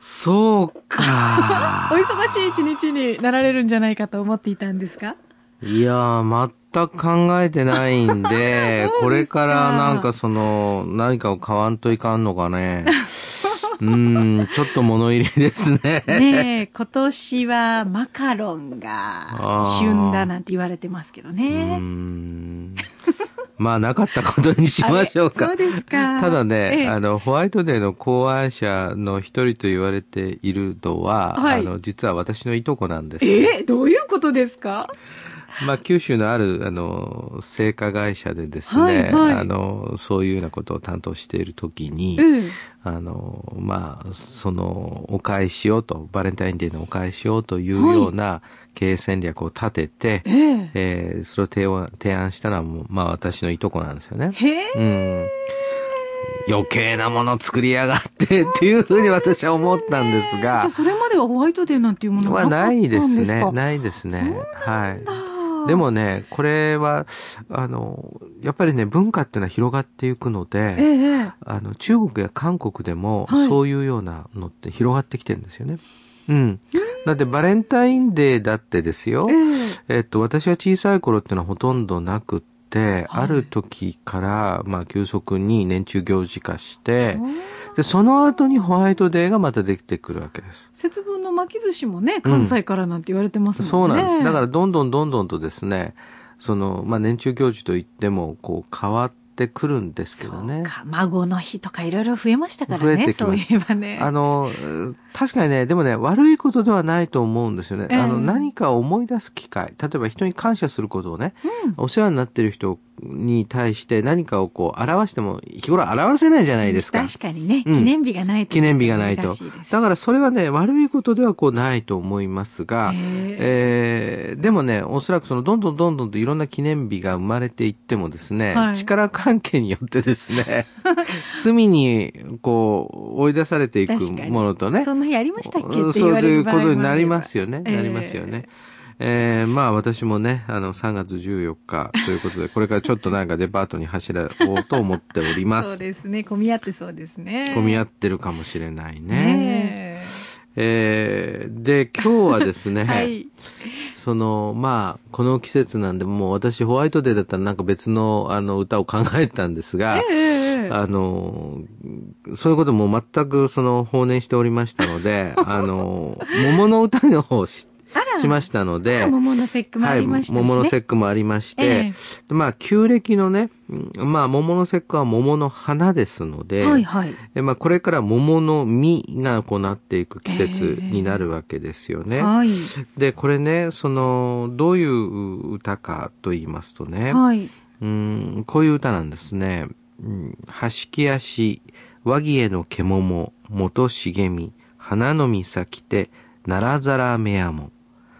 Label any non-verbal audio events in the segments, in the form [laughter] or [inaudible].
そうか [laughs] お。忙しい一日になられるんじゃないかと思っていたんですか？いやー、全く考えてないんで [laughs] これからなんかその、何かを買わんといかんのかね。[laughs] うーん、ちょっと物入りですね。ねえ、今年はマカロンが旬だなんて言われてますけどね。ん。まあ、なかったことにしましょうか。そうですか。ただね、ええあの、ホワイトデーの考案者の一人と言われているのは、はいあの、実は私のいとこなんです。えどういうことですか？[laughs] まあ、九州のある、あの、製菓会社でですね、はいはいあの、そういうようなことを担当しているときに、うん。あの、まあ、その、お返しをと、バレンタインデーのお返しをというような経営戦略を立てて、えええーそれを提案提案したのはまあ、私のいとこなんですよね。へえ。うん。余計なもの作りやがってっていうふうに私は思ったんですがじゃあ、それまではホワイトデーなんていうものははなかったんないですか？ですね。ないですね。はい。だでもね、これは、あの、やっぱりね、文化っていうのは広がっていくのえで、え。あの、中国や韓国でも、はいそういうようなのって広がってきてるんですよね。うん。だってバレンタインデーだってですよえ。え。えっと、私が小さい頃っていうのはほとんどなくって、はいある時から、まあ、急速に年中行事化して、で、その後にホワイトデーがまたできてくるわけです。節分の巻き寿司もね、関西からなんて言われてますもんね。そうなんです。だからどんどんどんどんとですね、その、まあ、年中行事といっても、こう、変わってくるんですけどね。孫の日とかいろいろ増えましたから増えね。そうてきますいえばね。あの、う確かにね、でもね、悪いことではないと思うんですよね。ええあの、何かを思い出す機会。例えば人に感謝することをね、うんお世話になってる人に対して何かをこう表しても、日頃表せないじゃないですか。確かにね、うん記念日がないと。記念日がないとだからそれはね、悪いことではこうないと思いますが、へえーでもね、おそらくそのどんどんどんどんといろんな記念日が生まれていってもですね、はい力関係によってですね、[laughs] 隅にこう追い出されていくものとね、そんな日ありましたっけってそう言われいうことになりまよ。すよね。ええなりますよね。えーまあ私もね、あの、3月14日ということで、これからちょっとなんかデパートに走ろうと思っておりま [laughs] そうす。ですね。混み合ってそうですね。混み合っってるかもしれないね。ねえーで、今日はですね、え。はい。その、まあ、この季節なんで、もう私ホワイトデーだったらなんか別のあの歌を考えてたんですが、ええあの、そういうことも全くその放念しておりましたので、[laughs] あの、桃の歌の方をしあら、しましたので、桃の節句もあはい、りましたしね。桃の節句もありまして、えでまあ、旧暦のね、うんまあ、桃の節句は桃の花ですので、はいはい。でまあ、これから桃の実がこうなっていく季節になるわけですよね。はい。で、これね、その、どういう歌かと言いますとね、はい。うん、こういう歌なんですね。うん、はしき足、和木への獣、元茂み、花の実咲きて、ならざらめやも。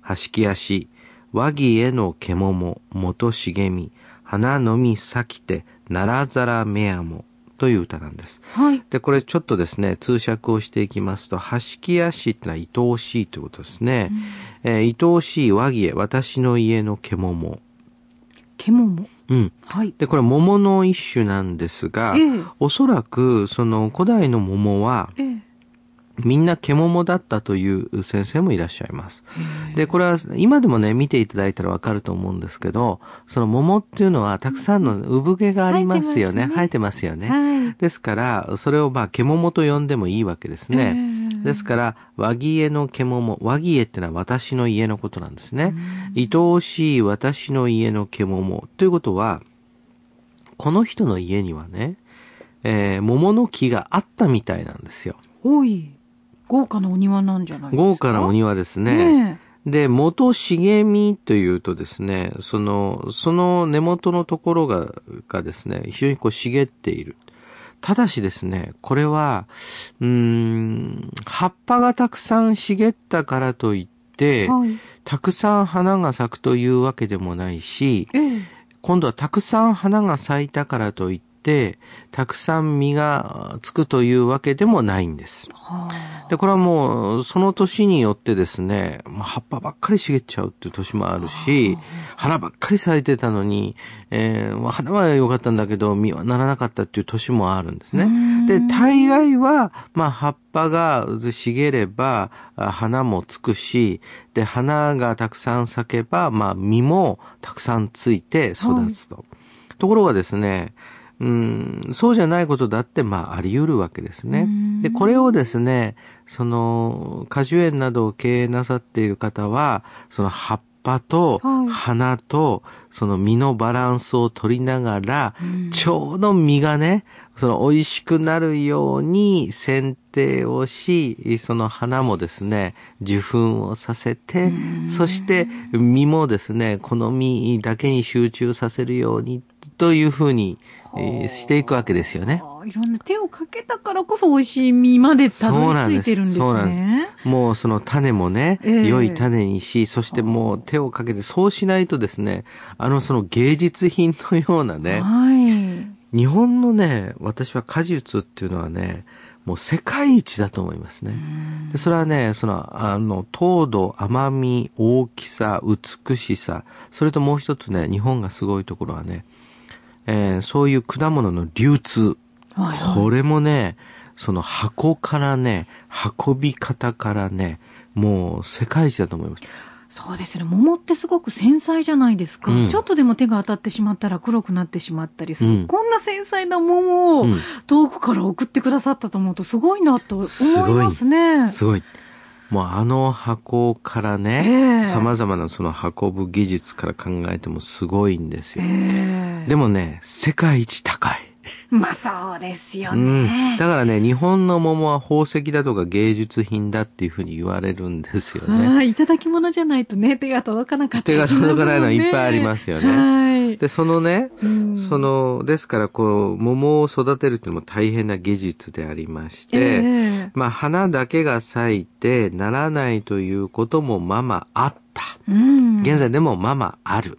はしき足、和木への獣、元茂み、花の実咲きて、ならざらめやも。という歌なんです。はい。で、これちょっとですね、通訳をしていきますと、はしき足ってのは愛おしいということですね。えー愛おしい和木へ、私の家の獣。獣？うん。はい。で、これ桃の一種なんですが、ええおそらく、その古代の桃は、ええ。みんな獣だったという先生もいらっしゃいます。で、これは今でもね、見ていただいたらわかると思うんですけど、その桃っていうのはたくさんの産毛がありますよね。生生えてますよね。はい。ですから、それをまあ、獣と呼んでもいいわけですね。ええですから、和木の獣、和木家ってのは私の家のことなんですね。愛おしい私の家の獣。ということは、この人の家にはね、えー桃の木があったみたいなんですよ。おい。豪華なお庭なんじゃない豪華なお庭ですね。ねで、元茂みというとですね、その、その根元のところが、がですね、非常にこう茂っている。ただしですね、これは、うーん、葉っぱがたくさん茂ったからといって、はい。たくさん花が咲くというわけでもないし、ええ。今度はたくさん花が咲いたからといって、たくさん実がつくというわけでもないんです。はあ。で、これはもう、その年によってですね、葉っぱばっかり茂っちゃうっていう年もあるし、花ばっかり咲いてたのに、えーまあ花は良かったんだけど、実はならなかったっていう年もあるんですね。で、大概は、まあ、葉っぱが茂れば、あ花もつくし、で、花がたくさん咲けば、まあ、実もたくさんついて育つと。ところがですね、うん、そうじゃないことだって、まあ、あり得るわけですね。で、これをですね、その、果樹園などを経営なさっている方は、その葉っぱとはい。花と、その実のバランスを取りながら、ちょうど実がね、その美味しくなるように剪定をし、その花もですね、受粉をさせて、そして実もですね、この実だけに集中させるようにというふうに、えーしていくわけですよね。いろんな手をかけたからこそ美味しい実までたどり着いてるんですね。そうなんですもうその種もね、ええ良い種にし、そしてもう手をかけて、そうしないとですね、あのその芸術品のようなね、はい。日本のね、私は果実っていうのはね、もう世界一だと思いますね。でそれはね、その、あの、糖度、甘み、大きさ、美しさ、それともう一つね、日本がすごいところはね、えーそういう果物の流通。はいはいこれもね、その箱からね、運び方からね、もう世界一だと思います。そうですね。桃ってすごく繊細じゃないですか。うんちょっとでも手が当たってしまったら黒くなってしまったりする。うんこんな繊細な桃をうん遠くから送ってくださったと思うとすごいなと思いますね。すごい。もうあの箱からえね、え様々なその運ぶ技術から考えてもすごいんですよ。ええでもね、世界一高い。[laughs] まあそうですようん。ね。だからね、日本の桃は宝石だとか芸術品だっていうふうに言われるんですよね。ああ、いただき物じゃないとね、手が届かなかったね。手が届かないのいっぱいありますよねはい。で、そのね、うんその、ですから、こう、桃を育てるっていうのも大変な技術でありまして、ええまあ、花だけが咲いてならないということもままあった。うん。現在でもままある。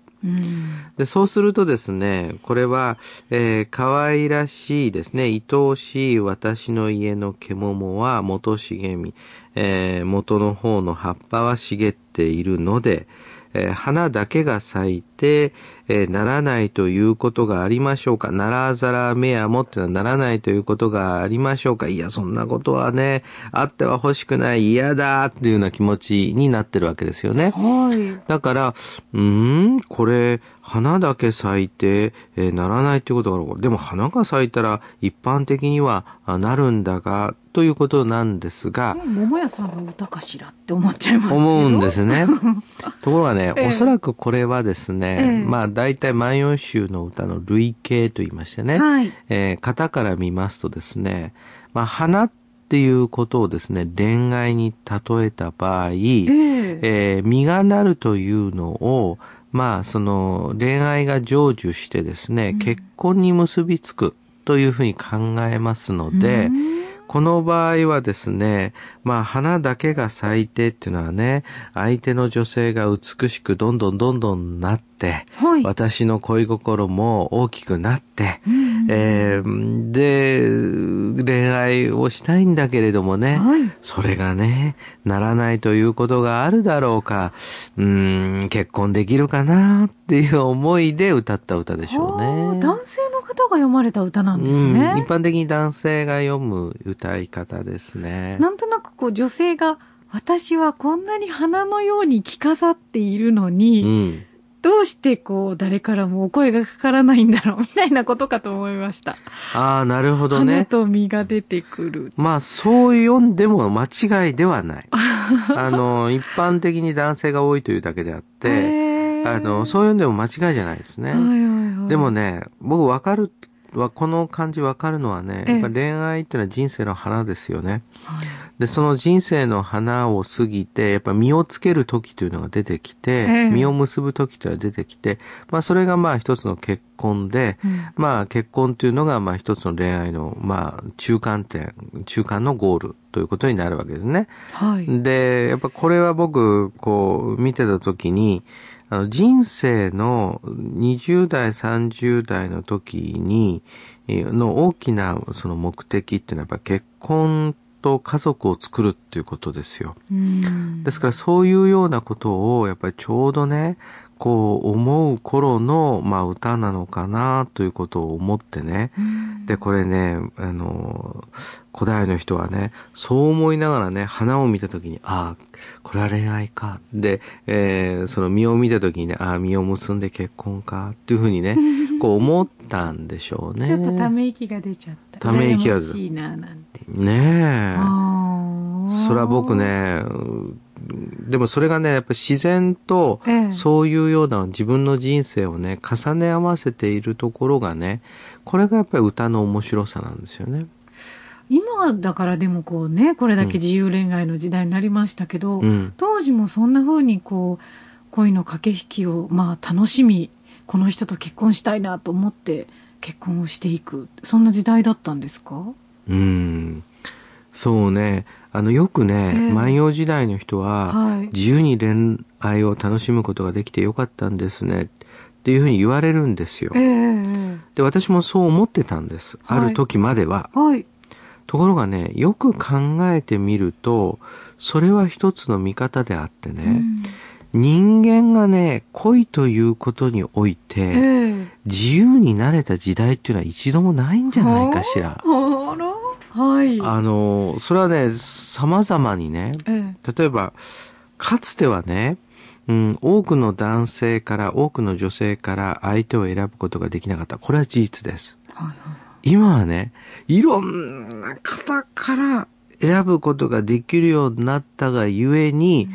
で、そうするとですね、これは、えー可愛らしいですね、愛おしい私の家の獣は元茂み、えー元の方の葉っぱは茂っているので、えー花だけが咲いて、えーならないということがありましょうかならざらめやもってのはならないということがありましょうかいや、そんなことはね、あっては欲しくない、嫌だっていうような気持ちになってるわけですよね。はい。だから、うーん、これ、花だけ咲いて、えーならないっていうことがある。でも花が咲いたら一般的にはあなるんだが、ということなんですが、桃屋さんの歌かしらって思っちゃいます。思うんですね。[laughs] ところがね、ええおそらくこれはですね、ええまあ大体万葉集の歌の類型と言いましてね、はい。えー型から見ますとですね、まあ花っていうことをですね、恋愛に例えた場合、ええ。えー実がなるというのを、まあ、その、恋愛が成就してですね、結婚に結びつくというふうに考えますので、この場合はですね、まあ、花だけが咲いてっていうのはね、相手の女性が美しくどんどんどんどんなって、はい。私の恋心も大きくなって、うんえーで、恋愛をしたいんだけれどもね、はい。それがね、ならないということがあるだろうか、うーん、結婚できるかなっていう思いで歌った歌でしょうね。男性の方が読まれた歌なんですうん、ね一。般的に男性が読む歌い方ですね。なんとなくこう女性が、私はこんなに花のように着飾っているのに、うん。どうしてこう誰からもお声がかからないんだろうみたいなことかと思いました。ああ、なるほど花ね。と実が出てくる。まあ、そう読んでも間違いではない。[laughs] あの、一般的に男性が多いというだけであって、あの、そう読んでも間違いじゃないですね。はいはいはい。でもね、僕わかる、はこの感じわかるのはね、ええやっぱ恋愛っていうのは人生の花ですよね。で、その人生の花を過ぎて、やっぱ実をつける時というのが出てきて、ええ実を結ぶ時というのが出てきて、まあそれがまあ一つの結婚で、うんまあ結婚というのがまあ一つの恋愛のまあ中間点、中間のゴールということになるわけですね。はい。で、やっぱこれは僕、こう見てた時に、あの人生の20代、30代の時に、えーの大きなその目的っていうのはやっぱ結婚と家族を作るっていうことですよ。うんですからそういうようなことをやっぱりちょうどね、こう思う頃の、まあ歌なのかなということを思ってね。うんで、これね、あの、古代の人はね、そう思いながらね、花を見たときに、ああ、これは恋愛か。で、えーその実を見たときにね、ああ、実を結んで結婚か。っていうふうにね、[laughs] こう思ったんでしょうね。ちょっとため息が出ちゃった。ため息が羨ましいな、なんて。ねえ。それは僕。ね、うんでもそれがね、やっぱ自然とええ、そういうような自分の人生をね、重ね合わせているところがね、これがやっぱり歌の面白さなんですよね。今だからでもこうね、これだけ自由恋愛の時代になりましたけど、うん。当時もそんな風にこう、恋の駆け引きを、まあ楽しみ、この人と結婚したいなと思って結婚をしていく。そんな時代だったんですか？うん。そうね。あの、よくね、ええ万葉時代の人は、はい。自由に恋愛を楽しむことができてよかったんですね。っていうふうに言われるんですよええ。ええで、私もそう思ってたんです。はいある時までは。はい。ところがね、よく考えてみると、それは一つの見方であってね、うん人間がね、恋ということにおいて、ええ自由になれた時代っていうのは一度もないんじゃないかしらはい。あの、それはね、様々にね、え例えば、かつてはね、うん、多くの男性から、多くの女性から相手を選ぶことができなかった。これは事実です。えはいはい。今はね、いろんな方から選ぶことができるようになったがゆえに、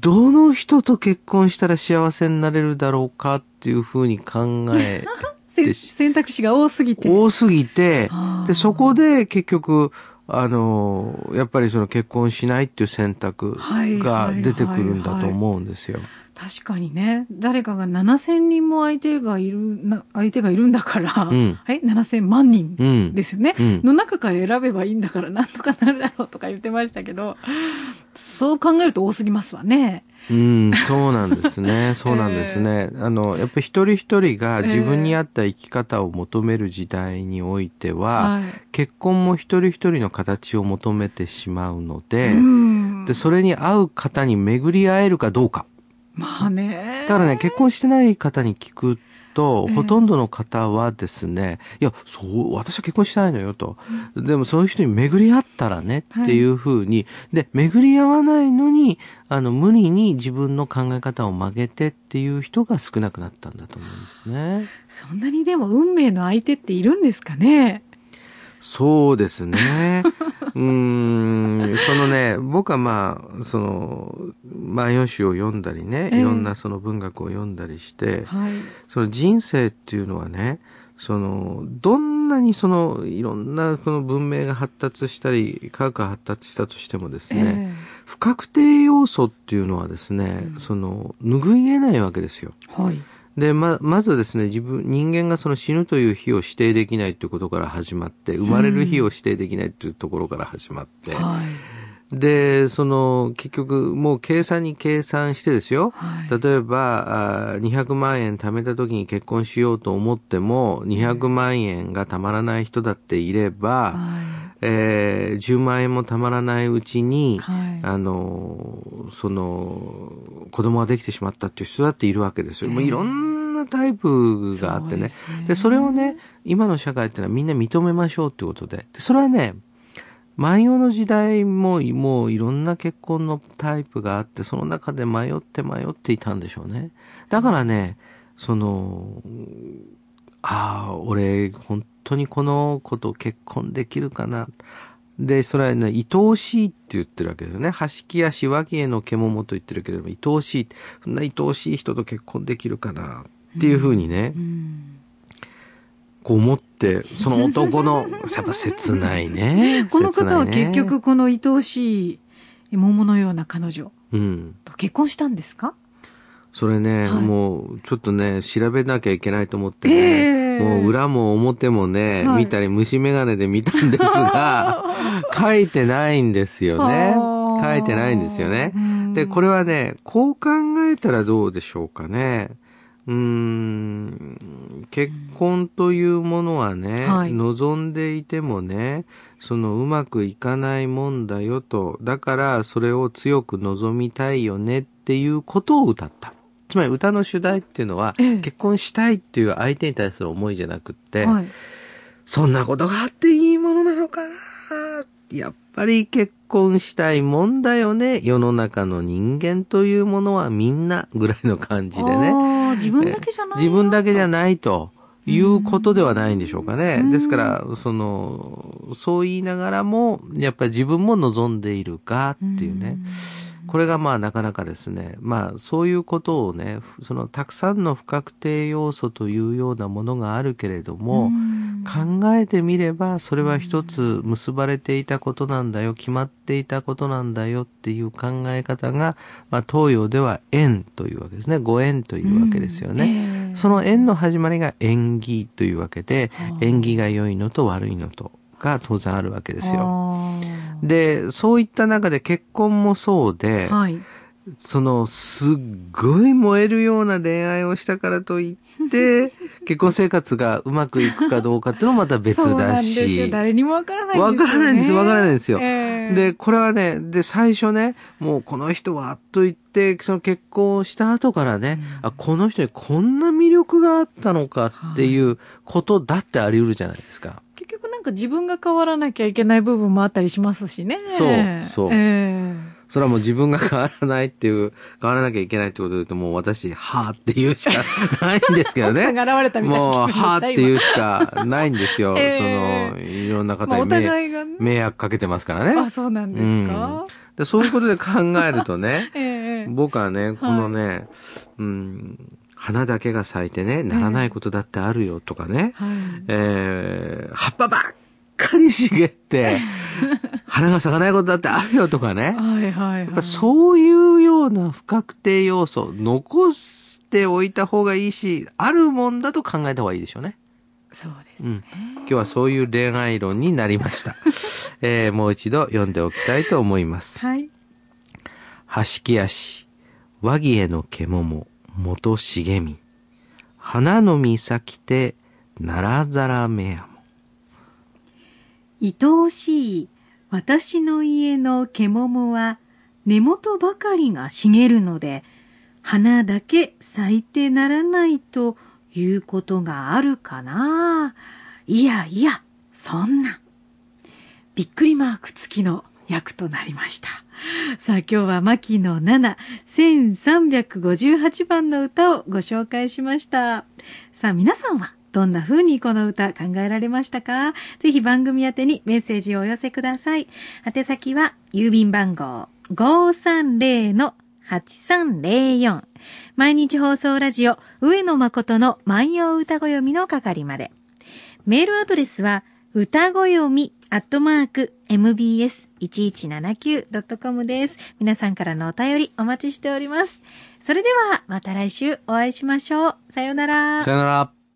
どの人と結婚したら幸せになれるだろうかっていうふうに考え、選択肢が多すぎて。多すぎてで、そこで結局、あの、やっぱりその結婚しないっていう選択はいが出てくるんだと思うんですよ。確かにね、誰かが7000人も相手がいる、な相手がいるんだから、うんはい、7000万人うん。ですよね、うんの中から選べばいいんだからなんとかなるだろうとか言ってましたけど、そう考えると多すぎますわね。うん、そうなんですね。[laughs] そうなんですね。あの、やっぱり一人一人が自分に合った生き方を求める時代においては、はい。結婚も一人一人の形を求めてしまうので、うんで、それに合う方に巡り合えるかどうか。まあね。だからね、結婚してない方に聞くと、ええほとんどの方はですね、いや、そう、私は結婚してないのよと。でもそういう人に巡り合ったらねっていうふうに、で、巡り合わないのに、あの、無理に自分の考え方を曲げてっていう人が少なくなったんだと思うんですね。そんなにでも運命の相手っているんですかね？そうですね。[laughs] うーん、そのね、僕はまあ、その、万葉集を読んだりね、ええいろんなその文学を読んだりして、はい。その人生っていうのはね、その、どんなにその、いろんなこの文明が発達したり、科学が発達したとしてもですね、不確定要素っていうのはですね、うんその、拭いえないわけですよ。えはい。で、ま、まずですね、自分、人間がその死ぬという日を指定できないっていうことから始まって、生まれる日を指定できないっていうところから始まって、はい。で、その、結局、もう計算に計算してですよ。はい。例えば、あー200万円貯めた時に結婚しようと思っても、200万円がたまらない人だっていれば、はえー10万円もたまらないうちにい。、はい。あの、その、子供ができてしまったっていう人だっているわけですよ。もういろんなタイプがあってね。そうで、それをね、今の社会ってのはみんな認めましょうってことで。でそれはね、万葉の時代も、もういろんな結婚のタイプがあって、その中で迷って迷っていたんでしょうね。だからね、その、ああ、俺、本当にこの子と結婚できるかな。で、それはね、愛おしいって言ってるわけですよね。はしきやしわきへの獣と言ってるけれども、愛おしい。そんな愛おしい人と結婚できるかな。っていうふうにね、うん。こう思って、その男の、やっぱ切ないね。[laughs] この方は結局、この愛おしい桃のような彼女うん。と結婚したんですか？それね、はいもう、ちょっとね、調べなきゃいけないと思ってね、ええもう裏も表もね、はい見たり虫眼鏡で見たんですが、[laughs] 書いてないんですよね。書いてないんですよね。で、これはね、こう考えたらどうでしょうかね。うーん、結婚というものはね、はい。望んでいてもね、そのうまくいかないもんだよと、だからそれを強く望みたいよねっていうことを歌った。つまり歌の主題っていうのは、ええ。結婚したいっていう相手に対する思いじゃなくって、はい。そんなことがあっていいものなのかなやっぱり結婚したいもんだよね。世の中の人間というものはみんなぐらいの感じでね。自分だけじゃない自分だけじゃい。ないということではないんでしょうかねうん。ですから、その、そう言いながらも、やっぱり自分も望んでいるかっていうね。これがまあなかなかですね、まあそういうことをね、そのたくさんの不確定要素というようなものがあるけれども、うん考えてみればそれは一つ結ばれていたことなんだよ決まっていたことなんだよっていう考え方が、まあ、東洋では縁というわけですね。ご縁というわけですよね、うん。ええ。その縁の始まりが縁起というわけではあ。縁起が良いのと悪いのとが当然あるわけですよ。でそういった中で結婚もそうで、はい。そのすっごい燃えるような恋愛をしたからといって [laughs] 結婚生活がうまくいくかどうかっていうのもまた別だし。誰にもわからないんですよ、ね。わからないんですわからないんですよええで、これはね、で、最初ね、もうこの人は、と言って、その結婚をした後からね、あ、この人にこんな魅力があったのかっていうことだってあり得るじゃないですか。結局なんか自分が変わらなきゃいけない部分もあったりしますしね。そうそうえそれはもう自分が変わらないっていう、変わらなきゃいけないってことで言うと、もう私、はぁって言うしかないんですけどね。[laughs] もう、はぁって言うしかないんですよ。[laughs] えその、いろんな方に迷互いがね。迷惑かけてますからね。あ、そうなんですか？でそういうことで考えるとね、[laughs] ええ僕はね、このね、うん、花だけが咲いてね、ならないことだってあるよとかね、はい。えー葉っぱばっかり茂って、花が咲かないことだってあるよとかね、はいはいはい。やっぱそういうような不確定要素、残しておいた方がいいし、あるもんだと考えた方がいいでしょうね。そうですね。うん。今日はそういう恋愛論になりました。[laughs] えーもう一度読んでおきたいと思います。はい。はしき足、和木への獣、元茂み。花の実咲きて、ならざらめやも。愛おしい私の家の獣は根元ばかりが茂るので花だけ咲いてならないということがあるかな。いやいやそんな。びっくりマーク付きの役となりました。さあ今日は牧野7 1358番の歌をご紹介しました。さあ皆さんはどんな風にこの歌考えられましたか？ぜひ番組宛てにメッセージをお寄せください。宛先は郵便番号530-8304毎日放送ラジオ上野誠の万葉歌子読みの係まで。メールアドレスは歌子読みアットマーク mbs1179.com です。皆さんからのお便りお待ちしております。それではまた来週お会いしましょう。さようなら。さよなら。